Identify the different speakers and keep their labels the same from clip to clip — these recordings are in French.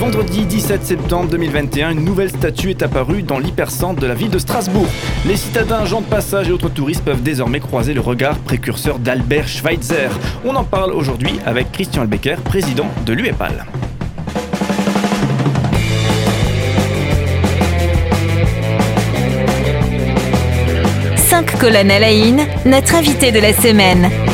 Speaker 1: vendredi 17 septembre 2021, une nouvelle statue est apparue dans l'hypercentre de la ville de Strasbourg. Les citadins, gens de passage et autres touristes peuvent désormais croiser le regard précurseur d'Albert Schweitzer. On en parle aujourd'hui avec Christian Albecker, président de l'UEPAL.
Speaker 2: À la notre invité de la semaine.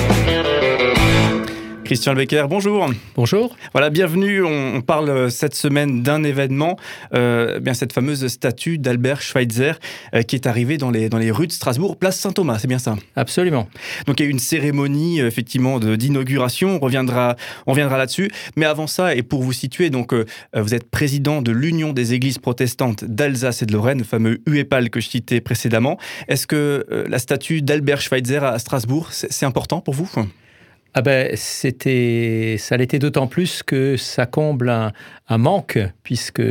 Speaker 1: Christian Becker, bonjour.
Speaker 3: Bonjour.
Speaker 1: Voilà, bienvenue. On, parle euh, cette semaine d'un événement, euh, bien cette fameuse statue d'Albert Schweitzer euh, qui est arrivée dans les, dans les rues de Strasbourg, place Saint-Thomas, c'est bien ça?
Speaker 3: Absolument.
Speaker 1: Donc il y a eu une cérémonie effectivement d'inauguration, on reviendra, on reviendra là-dessus. Mais avant ça, et pour vous situer, donc vous êtes président de l'Union des Églises protestantes d'Alsace et de Lorraine, le fameux UEPAL que je citais précédemment. Est-ce que la statue d'Albert Schweitzer à Strasbourg, c'est important pour vous?
Speaker 3: Ah ben, c'était, ça l'était d'autant plus que ça comble un, manque, puisque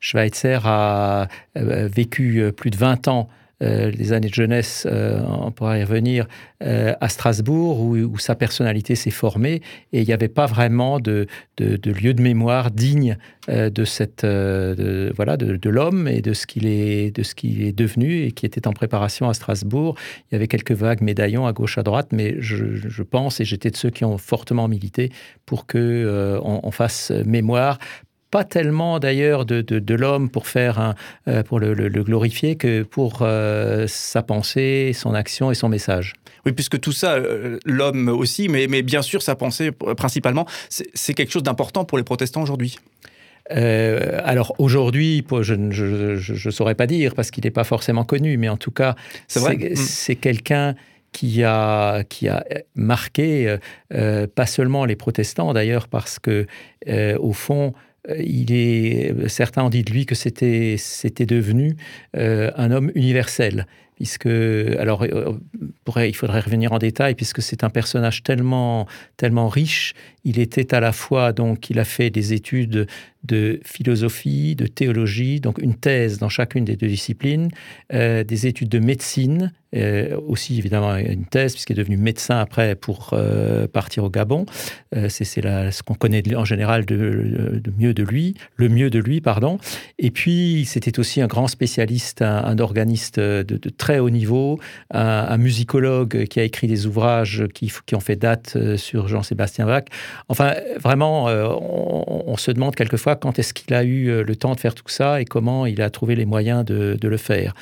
Speaker 3: Schweitzer a euh, vécu plus de 20 ans euh, les années de jeunesse, euh, on pourra y revenir, euh, à Strasbourg, où, sa personnalité s'est formée, et il n'y avait pas vraiment de, lieu de mémoire digne de cette voilà de, l'homme et de ce qu'il est de ce qu'il est devenu et qui était en préparation à Strasbourg. Il y avait quelques vagues médaillons à gauche à droite, mais je, pense et j'étais de ceux qui ont fortement milité pour que on fasse mémoire pas tellement d'ailleurs de, de, l'homme pour faire un, euh, pour le, glorifier que pour euh, sa pensée, son action et son message.
Speaker 1: Oui, puisque tout ça, euh, l'homme aussi, mais, mais bien sûr sa pensée principalement, c'est quelque chose d'important pour les protestants aujourd'hui.
Speaker 3: alors aujourd'hui, je ne saurais pas dire parce qu'il n'est pas forcément connu, mais en tout cas, c'est mm. quelqu'un qui a, qui a marqué pas seulement les protestants d'ailleurs, parce que au fond, il est, certains ont dit de lui que c'était, c'était devenu euh, un homme universel puisque alors euh, il faudrait revenir en détail puisque c'est un personnage tellement tellement riche il était à la fois donc il a fait des études de philosophie de théologie donc une thèse dans chacune des deux disciplines des études de médecine euh, aussi évidemment une thèse, puisqu'il est devenu médecin après pour euh, partir au Gabon. Euh, c'est ce qu'on connaît en général de, mieux de lui, le mieux de lui, pardon. Et puis, c'était aussi un grand spécialiste, un, organiste de, très haut niveau, un, musicologue qui a écrit des ouvrages qui, ont fait date sur Jean-Sébastien Bach. Enfin, vraiment, on, se demande quelquefois quand est-ce qu'il a eu le temps de faire tout ça et comment il a trouvé les moyens de, le faire.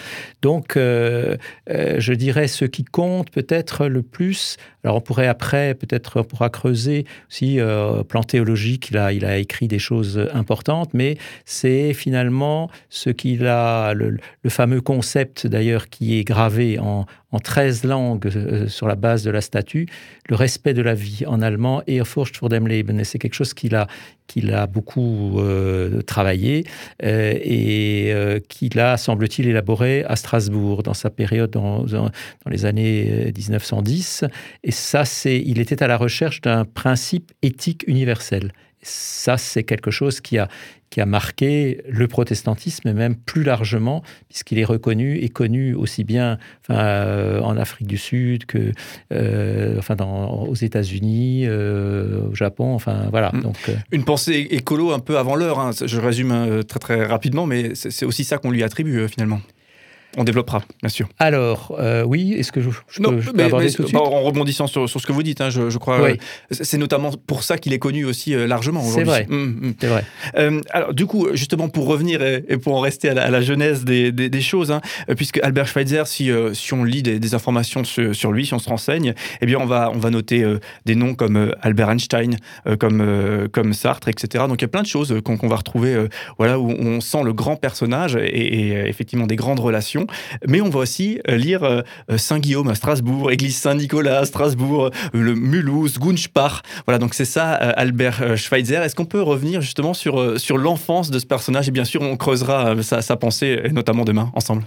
Speaker 3: Donc, je dirais, ce qui compte peut-être le plus. Alors, on pourrait après, peut-être, on pourra creuser aussi, euh, plan théologique, il a, il a écrit des choses importantes, mais c'est finalement ce qu'il a, le, fameux concept d'ailleurs qui est gravé en, en 13 langues euh, sur la base de la statue, le respect de la vie en allemand, et vor dem Leben. Et c'est quelque chose qu'il a, qu'il a beaucoup euh, travaillé et qu'il a, semble-t-il, élaboré à Strasbourg dans sa période dans, dans, les années 1910. Et ça, c'est, il était à la recherche d'un principe éthique universel. Ça, c'est quelque chose qui a, qui a marqué le protestantisme, et même plus largement, puisqu'il est reconnu et connu aussi bien enfin, euh, en Afrique du Sud que euh, enfin, dans, aux États-Unis, euh, au Japon. Enfin, voilà. Mm. Donc,
Speaker 1: Une pensée écolo un peu avant l'heure, hein. je résume très très rapidement, mais c'est aussi ça qu'on lui attribue finalement. On développera, bien sûr.
Speaker 3: Alors, euh, oui, est-ce que je, je peux,
Speaker 1: mais, aborder tout de suite En rebondissant sur, sur, ce que vous dites, hein, je, crois. Oui. Euh, c'est notamment pour ça qu'il est connu aussi euh, largement
Speaker 3: aujourd'hui. C'est vrai. Hum, hum. C'est vrai.
Speaker 1: alors, du coup, justement, pour revenir et, pour en rester à la, genèse des, des, choses, hein, puisque Albert Schweitzer, si, si on lit des, informations sur, lui, si on se renseigne, eh bien, on va, on va noter des noms comme Albert Einstein, comme, comme Sartre, etc. Donc, il y a plein de choses qu'on va retrouver, voilà, où on sent le grand personnage et effectivement des grandes relations mais on va aussi euh, lire euh, Saint-Guillaume à Strasbourg, Église Saint-Nicolas à Strasbourg, euh, le Mulhouse, Gunspach. Voilà, donc c'est ça, Albert Schweitzer. Est-ce qu'on peut revenir justement sur, sur l'enfance de ce personnage? Et bien sûr, on creusera sa pensée, notamment demain, ensemble.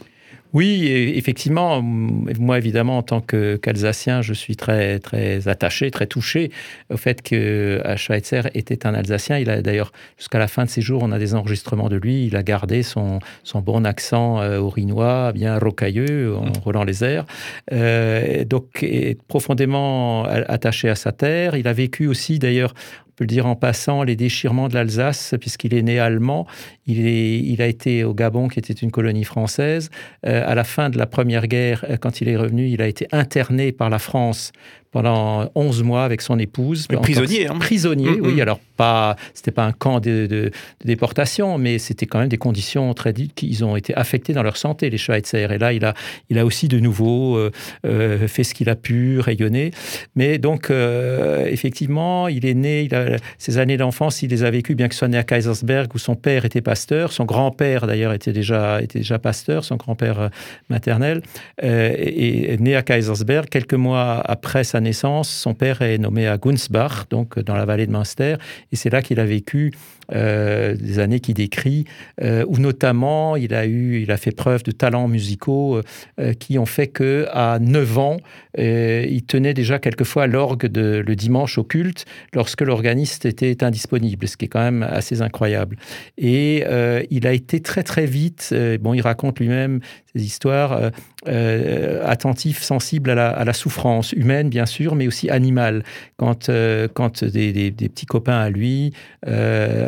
Speaker 3: Oui, effectivement, moi évidemment en tant qu'Alsacien, je suis très très attaché, très touché au fait que Schweitzer était un Alsacien. Il a d'ailleurs jusqu'à la fin de ses jours, on a des enregistrements de lui. Il a gardé son, son bon accent euh, orinois, bien rocailleux, en mmh. roulant les airs. Euh, donc, est profondément attaché à sa terre. Il a vécu aussi d'ailleurs peux le dire en passant, les déchirements de l'Alsace, puisqu'il est né allemand. Il, est, il a été au Gabon, qui était une colonie française. à la fin de la Première Guerre, quand il est revenu, il a été interné par la France pendant 11 mois avec son épouse.
Speaker 1: prisonnier.
Speaker 3: Hein. Prisonnier, mm, oui. Mm. Alors, pas, c'était pas un camp de, déportation, mais c'était quand même des conditions très dites qu'ils ont été affectés dans leur santé, les Schweitzer. Et là, il a, il a aussi de nouveau euh, euh, fait ce qu'il a pu, rayonner. Mais donc, euh, effectivement, il est né, il a, ses années d'enfance, il les a vécues, bien qu'il soit né à Kaisersberg, où son père était pasteur. Son grand-père, d'ailleurs, était déjà, était déjà pasteur, son grand-père maternel, et, est né à Kaisersberg. Quelques mois après sa naissance, son père est nommé à Gunsbach, donc dans la vallée de Münster, et c'est là qu'il a vécu euh, des années qu'il décrit, euh, où notamment il a eu, il a fait preuve de talents musicaux euh, qui ont fait que à 9 ans, il tenait déjà quelquefois l'orgue le dimanche au culte lorsque l'organiste était indisponible, ce qui est quand même assez incroyable. Et il a été très très vite, bon, il raconte lui-même ces histoires, attentif, sensible à la, souffrance humaine bien sûr, mais aussi animale. Quand, quand des, petits copains à lui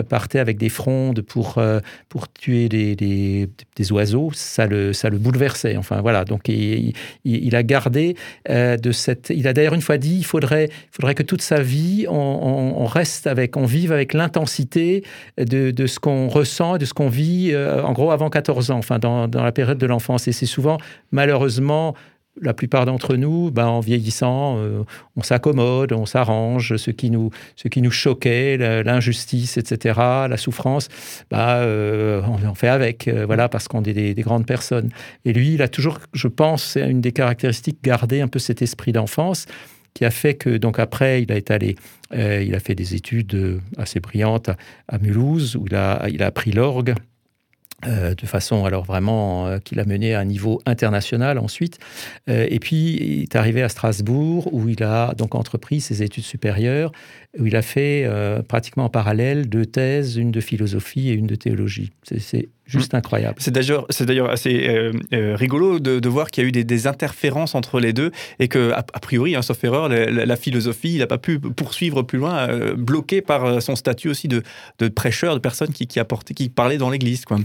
Speaker 3: partait avec des frondes pour, euh, pour tuer des, des, oiseaux, ça le, ça le bouleversait. Enfin voilà, donc il, a gardé euh, de cette... Il a d'ailleurs une fois dit, il faudrait, faudrait que toute sa vie, on, reste avec, on vive avec l'intensité de, de, ce qu'on ressent, de ce qu'on vit, euh, en gros, avant 14 ans, enfin dans, dans la période de l'enfance. Et c'est souvent, malheureusement, la plupart d'entre nous, ben, en vieillissant, euh, on s'accommode, on s'arrange, ce qui nous, ce qui nous choquait, l'injustice, etc., la souffrance, ben, on en fait avec, voilà, parce qu'on est des, grandes personnes. Et lui, il a toujours, je pense, c'est une des caractéristiques, gardé un peu cet esprit d'enfance qui a fait que, donc après, il a allé, il a fait des études assez brillantes à, Mulhouse, où il a, il a appris l'orgue. Euh, de façon alors vraiment euh, qu'il a mené à un niveau international ensuite. Euh, et puis il est arrivé à Strasbourg où il a donc entrepris ses études supérieures, où il a fait pratiquement en parallèle deux thèses, une de philosophie et une de théologie. C'est juste mmh. incroyable.
Speaker 1: C'est d'ailleurs, c'est d'ailleurs assez rigolo de, voir qu'il y a eu des, interférences entre les deux et que, a, priori, hein, sauf erreur, la, philosophie, il n'a pas pu poursuivre plus loin, bloqué par son statut aussi de, prêcheur, de personne qui, qui, qui parlait dans l'Église. Quoi.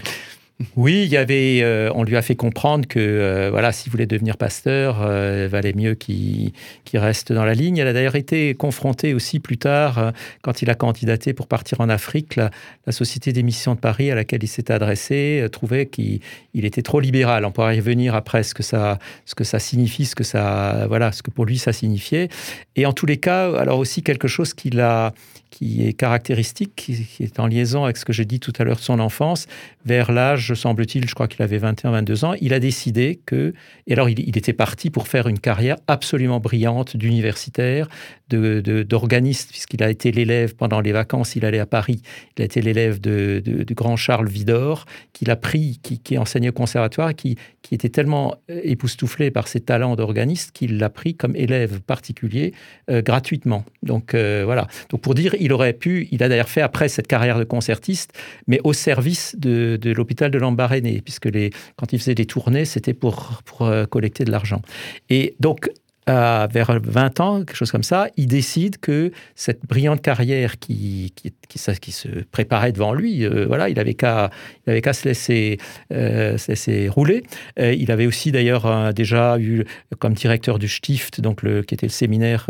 Speaker 3: Oui, il y avait, euh, on lui a fait comprendre que euh, voilà, s'il voulait devenir pasteur, euh, il valait mieux qu'il reste dans la ligne. Elle a d'ailleurs été confrontée aussi plus tard, quand il a candidaté pour partir en Afrique. La, Société des missions de Paris à laquelle il s'est adressé trouvait qu'il était trop libéral. On pourrait y revenir après ce que ça, ce que ça signifie, ce que ça, voilà, ce que pour lui ça signifiait. Et en tous les cas, alors aussi quelque chose qu'il a qui est caractéristique, qui, est en liaison avec ce que j'ai dit tout à l'heure de son enfance, vers l'âge, semble-t-il, je crois qu'il avait 21-22 ans, il a décidé que, et alors il, était parti pour faire une carrière absolument brillante d'universitaire, d'organiste, puisqu'il a été l'élève pendant les vacances, il allait à Paris, il a été l'élève de, grand Charles Vidor, qu'il a pris, qui, qui enseignait au conservatoire, qui, qui était tellement époustouflé par ses talents d'organiste qu'il l'a pris comme élève particulier euh, gratuitement. Donc euh, voilà. Donc pour dire, il aurait pu, il a d'ailleurs fait après cette carrière de concertiste, mais au service de, l'hôpital de Lambaréné, puisque les, quand il faisait des tournées, c'était pour, pour euh, collecter de l'argent. Et donc, vers 20 ans, quelque chose comme ça, il décide que cette brillante carrière qui, qui, qui, se préparait devant lui, euh, voilà, il avait qu'à se laisser, euh, se laisser rouler. Euh, il avait aussi d'ailleurs déjà eu comme directeur du Stift, donc le, qui était le séminaire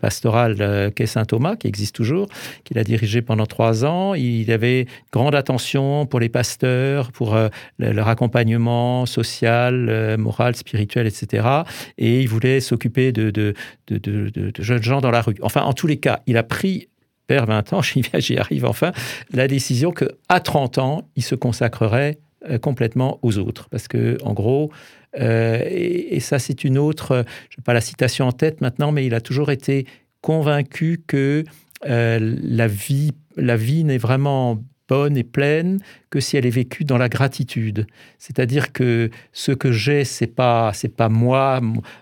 Speaker 3: pastoral qu'est Saint-Thomas, qui existe toujours, qu'il a dirigé pendant trois ans. Il avait grande attention pour les pasteurs, pour leur accompagnement social, moral, spirituel, etc. Et il voulait s'occuper de, de, de, jeunes gens dans la rue. Enfin, en tous les cas, il a pris vers 20 ans, j'y arrive enfin, la décision qu'à 30 ans, il se consacrerait euh, complètement aux autres. Parce que, en gros, euh, et, ça c'est une autre, je n'ai pas la citation en tête maintenant, mais il a toujours été convaincu que euh, la vie, la vie n'est vraiment bonne et pleine que si elle est vécue dans la gratitude. C'est-à-dire que ce que j'ai, c'est pas c'est pas moi,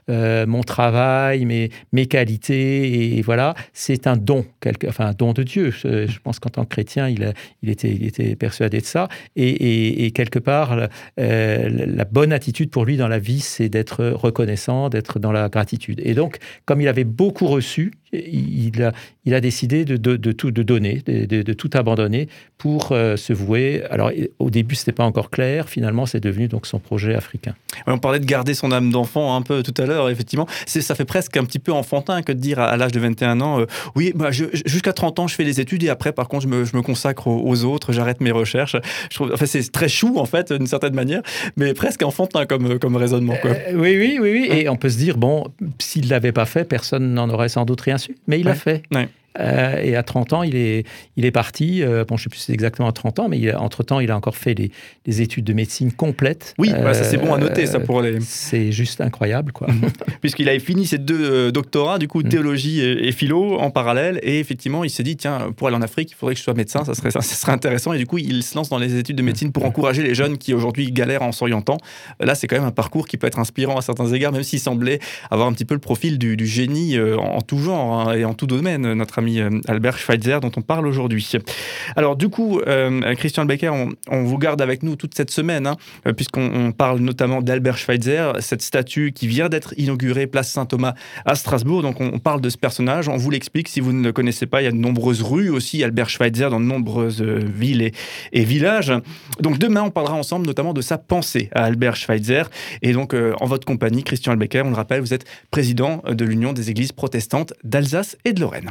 Speaker 3: euh, mon travail, mes, mes qualités, et voilà, c'est un don, enfin un don de Dieu. Je, pense qu'en tant que chrétien, il, il, était, il était persuadé de ça. Et, quelque part, euh, la bonne attitude pour lui dans la vie, c'est d'être reconnaissant, d'être dans la gratitude. Et donc, comme il avait beaucoup reçu, il a, il a décidé de, tout de donner, de, tout abandonner pour euh, se vouer. Alors au début, c'était pas encore clair. Finalement, c'est devenu donc son projet africain.
Speaker 1: on parlait de garder son âme d'enfant un peu tout à l'heure. Effectivement, ça fait presque un petit peu enfantin que de dire à, l'âge de 21 ans, euh, oui, bah, jusqu'à 30 ans, je fais les études et après, par contre, je me, je me consacre aux, autres, j'arrête mes recherches. Je trouve, enfin, c'est très chou en fait, d'une certaine manière, mais presque enfantin comme comme raisonnement. Quoi.
Speaker 3: Euh, oui, oui, oui, oui. Et on peut se dire bon, s'il l'avait pas fait, personne n'en aurait sans doute rien su. Mais il l'a fait. Euh, et à 30 ans, il est, il est parti. Euh, bon, je ne sais plus si c'est exactement à 30 ans, mais entre-temps, il a encore fait les, études de médecine complètes.
Speaker 1: Oui, bah, ça c'est bon à noter, ça pour les...
Speaker 3: C'est juste incroyable, quoi.
Speaker 1: Puisqu'il avait fini ses deux euh, doctorats, du coup, mm. théologie et, philo en parallèle. Et effectivement, il s'est dit, tiens, pour aller en Afrique, il faudrait que je sois médecin, ça serait, ça, serait intéressant. Et du coup, il se lance dans les études de médecine pour encourager les jeunes qui aujourd'hui galèrent en s'orientant. Là, c'est quand même un parcours qui peut être inspirant à certains égards, même s'il semblait avoir un petit peu le profil du, génie en, tout genre hein, et en tout domaine, notre ami Albert Schweitzer dont on parle aujourd'hui. Alors du coup, euh, Christian Becker, on, vous garde avec nous toute cette semaine, hein, euh, puisqu'on parle notamment d'Albert Schweitzer, cette statue qui vient d'être inaugurée place Saint-Thomas à Strasbourg. Donc on, parle de ce personnage, on vous l'explique si vous ne le connaissez pas. Il y a de nombreuses rues aussi, Albert Schweitzer, dans de nombreuses euh, villes et, villages. Donc demain, on parlera ensemble notamment de sa pensée à Albert Schweitzer. Et donc en votre compagnie, Christian Becker, on le rappelle, vous êtes président de l'Union des Églises protestantes d'Alsace et de Lorraine.